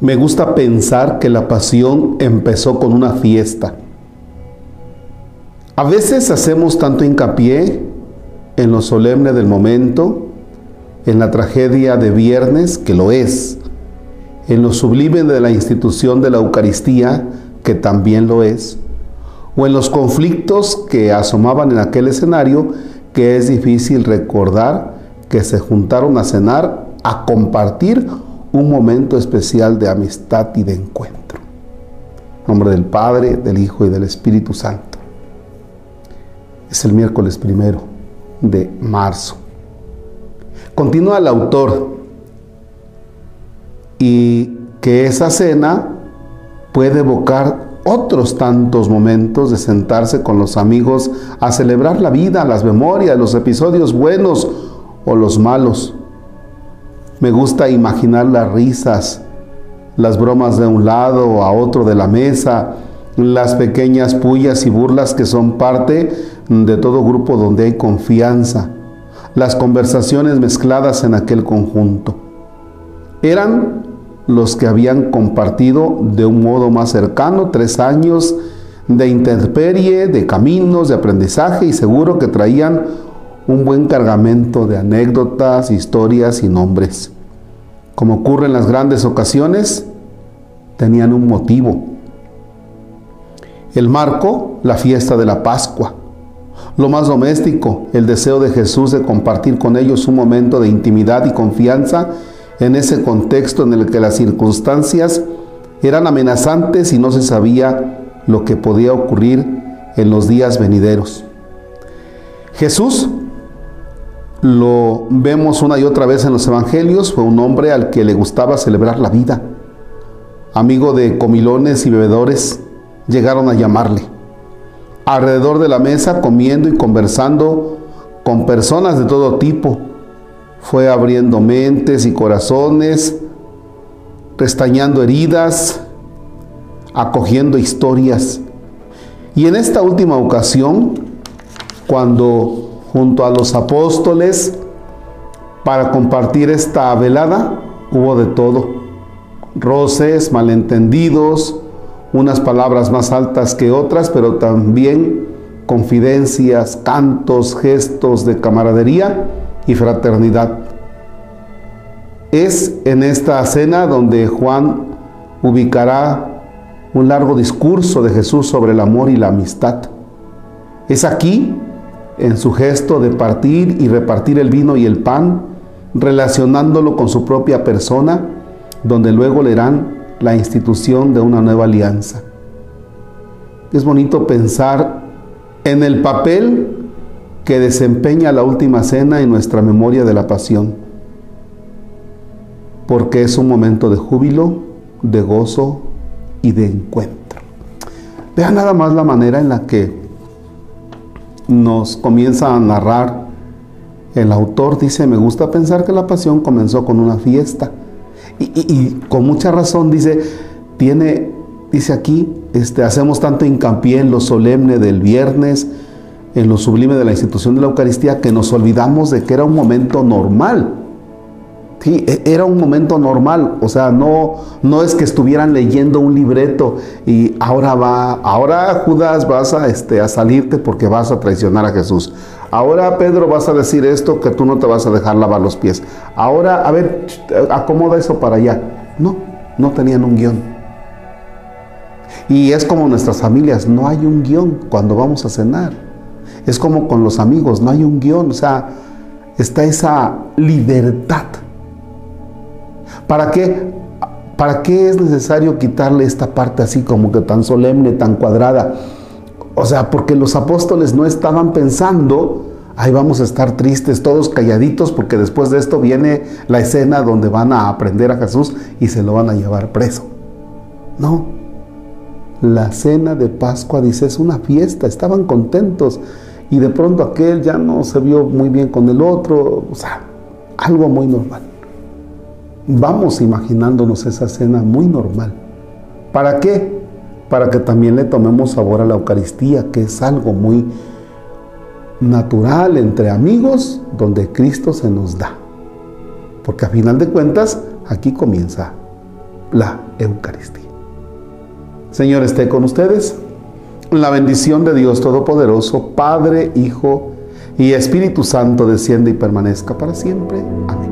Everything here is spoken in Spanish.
Me gusta pensar que la pasión empezó con una fiesta. A veces hacemos tanto hincapié en lo solemne del momento, en la tragedia de viernes, que lo es, en lo sublime de la institución de la Eucaristía, que también lo es, o en los conflictos que asomaban en aquel escenario, que es difícil recordar que se juntaron a cenar, a compartir un momento especial de amistad y de encuentro. En nombre del Padre, del Hijo y del Espíritu Santo. Es el miércoles primero de marzo. Continúa el autor y que esa cena puede evocar otros tantos momentos de sentarse con los amigos a celebrar la vida, las memorias, los episodios buenos o los malos. Me gusta imaginar las risas, las bromas de un lado a otro de la mesa, las pequeñas pullas y burlas que son parte de todo grupo donde hay confianza, las conversaciones mezcladas en aquel conjunto. Eran los que habían compartido de un modo más cercano tres años de intemperie, de caminos, de aprendizaje y seguro que traían un buen cargamento de anécdotas, historias y nombres. Como ocurre en las grandes ocasiones, tenían un motivo. El marco, la fiesta de la Pascua. Lo más doméstico, el deseo de Jesús de compartir con ellos un momento de intimidad y confianza en ese contexto en el que las circunstancias eran amenazantes y no se sabía lo que podía ocurrir en los días venideros. Jesús lo vemos una y otra vez en los evangelios, fue un hombre al que le gustaba celebrar la vida. Amigo de comilones y bebedores, llegaron a llamarle. Alrededor de la mesa, comiendo y conversando con personas de todo tipo, fue abriendo mentes y corazones, restañando heridas, acogiendo historias. Y en esta última ocasión, cuando junto a los apóstoles para compartir esta velada, hubo de todo. Roces, malentendidos, unas palabras más altas que otras, pero también confidencias, cantos, gestos de camaradería y fraternidad. Es en esta cena donde Juan ubicará un largo discurso de Jesús sobre el amor y la amistad. Es aquí en su gesto de partir y repartir el vino y el pan, relacionándolo con su propia persona, donde luego leerán la institución de una nueva alianza. Es bonito pensar en el papel que desempeña la última cena en nuestra memoria de la pasión, porque es un momento de júbilo, de gozo y de encuentro. Vean nada más la manera en la que nos comienza a narrar el autor. Dice, me gusta pensar que la pasión comenzó con una fiesta. Y, con mucha razón dice, tiene, dice aquí, este, hacemos tanto hincapié en lo solemne del viernes, en lo sublime de la institución de la Eucaristía, que nos olvidamos de que era un momento normal. Sí, e, era un momento normal, o sea, no, no es que estuvieran leyendo un libreto y ahora va, ahora Judas vas a, este, a salirte porque vas a traicionar a Jesús. Ahora Pedro vas a decir esto que tú no te vas a dejar lavar los pies. Ahora, a ver, acomoda eso para allá. No, no tenían un guion. Y es como nuestras familias, no hay un guion cuando vamos a cenar. Es como con los amigos, no hay un guion, o sea, está esa libertad ¿Para qué? ¿Para qué es necesario quitarle esta parte así como que tan solemne, tan cuadrada? O sea, porque los apóstoles no estaban pensando, ahí vamos a estar tristes, todos calladitos, porque después de esto viene la escena donde van a aprender a Jesús y se lo van a llevar preso. No, la cena de Pascua, dice, es una fiesta, estaban contentos y de pronto aquel ya no se vio muy bien con el otro, o sea, algo muy normal vamos imaginándonos esa cena muy normal. ¿Para qué? Para que también le tomemos sabor a la Eucaristía, que es algo muy natural entre amigos, donde Cristo se nos da. Porque a final de cuentas, aquí comienza la Eucaristía. Señor esté con ustedes. La bendición de Dios Todopoderoso, Padre, Hijo y Espíritu Santo desciende y permanezca para siempre. Amén.